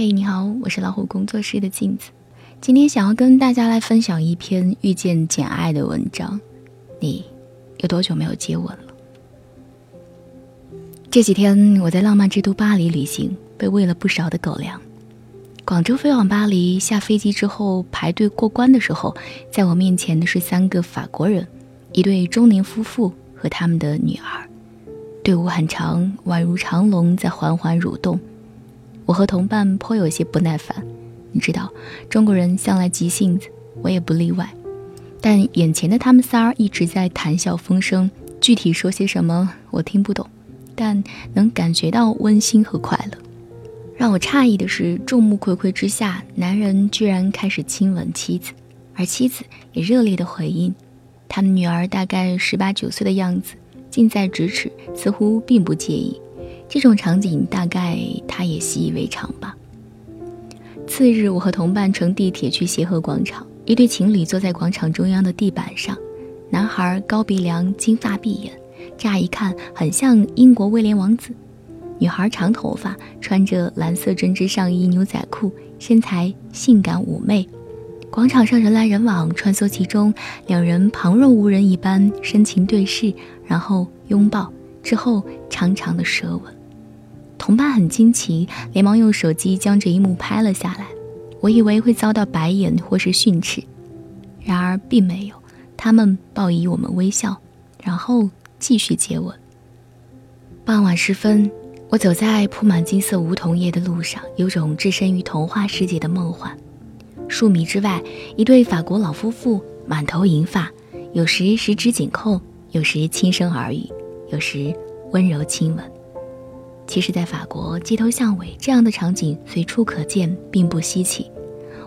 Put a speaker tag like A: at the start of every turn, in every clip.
A: 嘿，你好，我是老虎工作室的镜子。今天想要跟大家来分享一篇遇见简爱的文章。你有多久没有接吻了？这几天我在浪漫之都巴黎旅行，被喂了不少的狗粮。广州飞往巴黎，下飞机之后排队过关的时候，在我面前的是三个法国人，一对中年夫妇和他们的女儿。队伍很长，宛如长龙在缓缓蠕动。我和同伴颇有些不耐烦，你知道，中国人向来急性子，我也不例外。但眼前的他们仨儿一直在谈笑风生，具体说些什么我听不懂，但能感觉到温馨和快乐。让我诧异的是，众目睽睽之下，男人居然开始亲吻妻子，而妻子也热烈的回应。他们女儿大概十八九岁的样子，近在咫尺，似乎并不介意。这种场景大概他也习以为常吧。次日，我和同伴乘地铁去协和广场，一对情侣坐在广场中央的地板上。男孩高鼻梁，金发碧眼，乍一看很像英国威廉王子；女孩长头发，穿着蓝色针织上衣、牛仔裤，身材性感妩媚。广场上人来人往，穿梭其中，两人旁若无人一般深情对视，然后拥抱，之后长长的舌吻。同伴很惊奇，连忙用手机将这一幕拍了下来。我以为会遭到白眼或是训斥，然而并没有。他们报以我们微笑，然后继续接吻。傍晚时分，我走在铺满金色梧桐叶的路上，有种置身于童话世界的梦幻。数米之外，一对法国老夫妇，满头银发，有时十指紧扣，有时轻声耳语，有时温柔亲吻。其实，在法国街头巷尾，这样的场景随处可见，并不稀奇。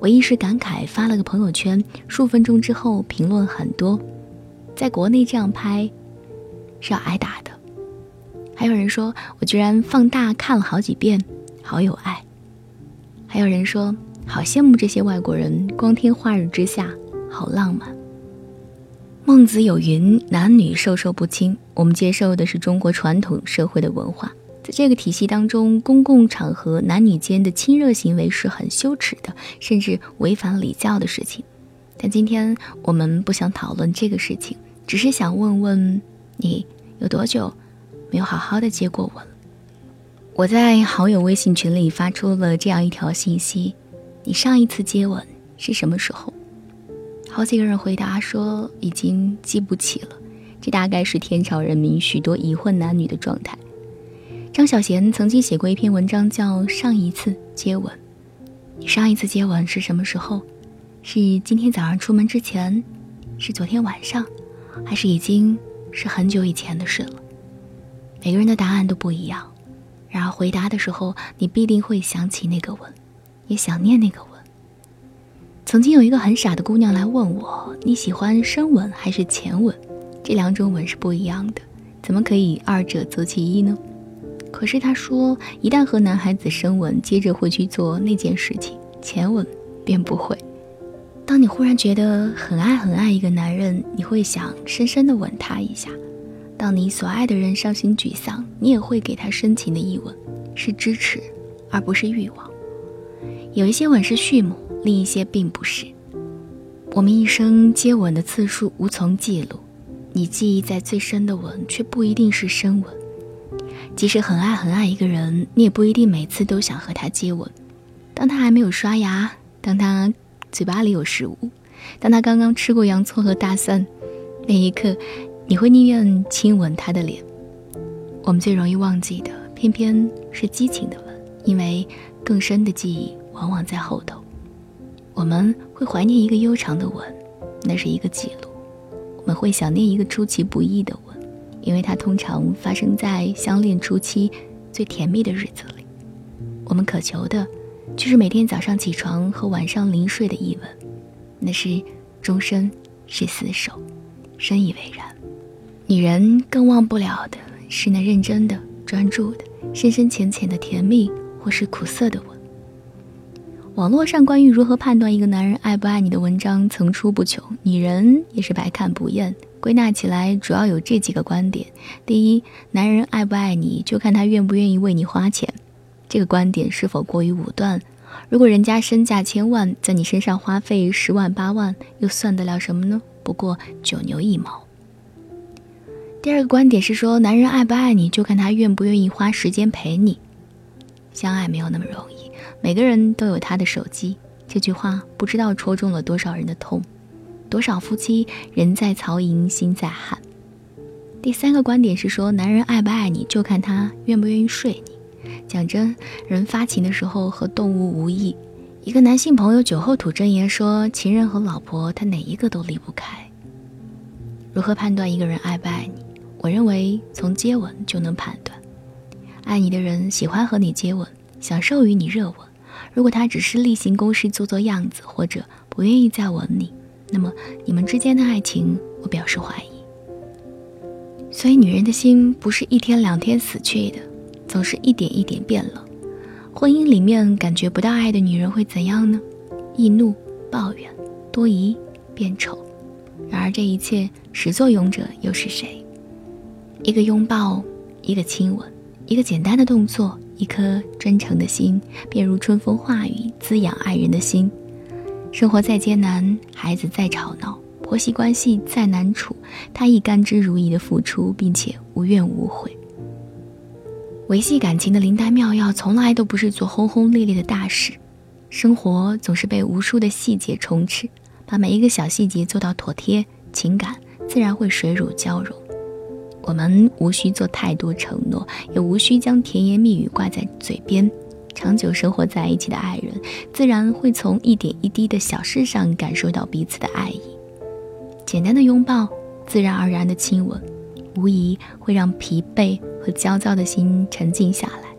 A: 我一时感慨，发了个朋友圈。数分钟之后，评论很多。在国内这样拍，是要挨打的。还有人说我居然放大看了好几遍，好有爱。还有人说好羡慕这些外国人，光天化日之下，好浪漫。孟子有云：“男女授受不亲。”我们接受的是中国传统社会的文化。在这个体系当中，公共场合男女间的亲热行为是很羞耻的，甚至违反礼教的事情。但今天我们不想讨论这个事情，只是想问问你有多久没有好好的接过吻我在好友微信群里发出了这样一条信息：你上一次接吻是什么时候？好几个人回答说已经记不起了。这大概是天朝人民许多已婚男女的状态。张小娴曾经写过一篇文章，叫《上一次接吻》。你上一次接吻是什么时候？是今天早上出门之前，是昨天晚上，还是已经是很久以前的事了？每个人的答案都不一样。然而回答的时候，你必定会想起那个吻，也想念那个吻。曾经有一个很傻的姑娘来问我：“你喜欢深吻还是浅吻？这两种吻是不一样的，怎么可以二者择其一呢？”可是他说，一旦和男孩子深吻，接着会去做那件事情，前吻便不会。当你忽然觉得很爱很爱一个男人，你会想深深的吻他一下；当你所爱的人伤心沮丧，你也会给他深情的一吻，是支持，而不是欲望。有一些吻是序幕，另一些并不是。我们一生接吻的次数无从记录，你记忆在最深的吻，却不一定是深吻。即使很爱很爱一个人，你也不一定每次都想和他接吻。当他还没有刷牙，当他嘴巴里有食物，当他刚刚吃过洋葱和大蒜，那一刻，你会宁愿亲吻他的脸。我们最容易忘记的，偏偏是激情的吻，因为更深的记忆往往在后头。我们会怀念一个悠长的吻，那是一个记录；我们会想念一个出其不意的吻。因为它通常发生在相恋初期最甜蜜的日子里，我们渴求的，就是每天早上起床和晚上临睡的一吻，那是终身是厮守，深以为然。女人更忘不了的是那认真的、专注的、深深浅浅的甜蜜或是苦涩的吻。网络上关于如何判断一个男人爱不爱你的文章层出不穷，女人也是百看不厌。归纳起来，主要有这几个观点：第一，男人爱不爱你，就看他愿不愿意为你花钱。这个观点是否过于武断，如果人家身价千万，在你身上花费十万八万，又算得了什么呢？不过九牛一毛。第二个观点是说，男人爱不爱你，就看他愿不愿意花时间陪你。相爱没有那么容易，每个人都有他的手机。这句话不知道戳中了多少人的痛，多少夫妻人在曹营心在汉。第三个观点是说，男人爱不爱你，就看他愿不愿意睡你。讲真，人发情的时候和动物无异。一个男性朋友酒后吐真言说，情人和老婆他哪一个都离不开。如何判断一个人爱不爱你？我认为从接吻就能判断，爱你的人喜欢和你接吻，享受与你热吻。如果他只是例行公事做做样子，或者不愿意再吻你，那么你们之间的爱情，我表示怀疑。所以，女人的心不是一天两天死去的，总是一点一点变冷。婚姻里面感觉不到爱的女人会怎样呢？易怒、抱怨、多疑、变丑。然而，这一切始作俑者又是谁？一个拥抱，一个亲吻，一个简单的动作，一颗真诚的心，便如春风化雨，滋养爱人的心。生活再艰难，孩子再吵闹，婆媳关系再难处，他亦甘之如饴的付出，并且无怨无悔。维系感情的灵丹妙药，从来都不是做轰轰烈烈的大事。生活总是被无数的细节充斥，把每一个小细节做到妥帖，情感自然会水乳交融。我们无需做太多承诺，也无需将甜言蜜语挂在嘴边。长久生活在一起的爱人，自然会从一点一滴的小事上感受到彼此的爱意。简单的拥抱，自然而然的亲吻，无疑会让疲惫和焦躁的心沉静下来。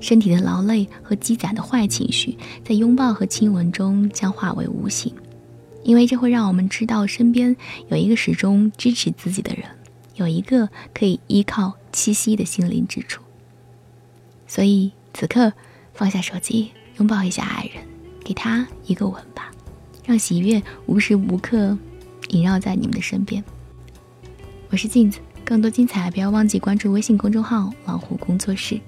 A: 身体的劳累和积攒的坏情绪，在拥抱和亲吻中将化为无形，因为这会让我们知道身边有一个始终支持自己的人。有一个可以依靠栖息的心灵之处，所以此刻放下手机，拥抱一下爱人，给他一个吻吧，让喜悦无时无刻萦绕在你们的身边。我是镜子，更多精彩不要忘记关注微信公众号“老虎工作室”。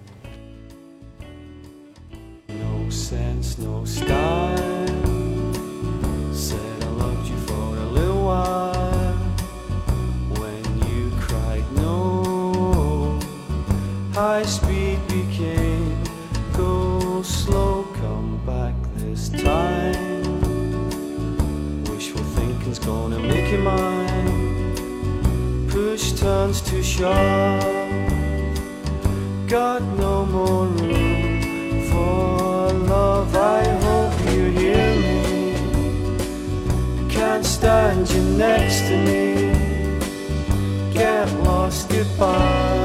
A: I speak push turns to got no more room for love. I hope you hear me. Can't stand you next to me. Get lost goodbye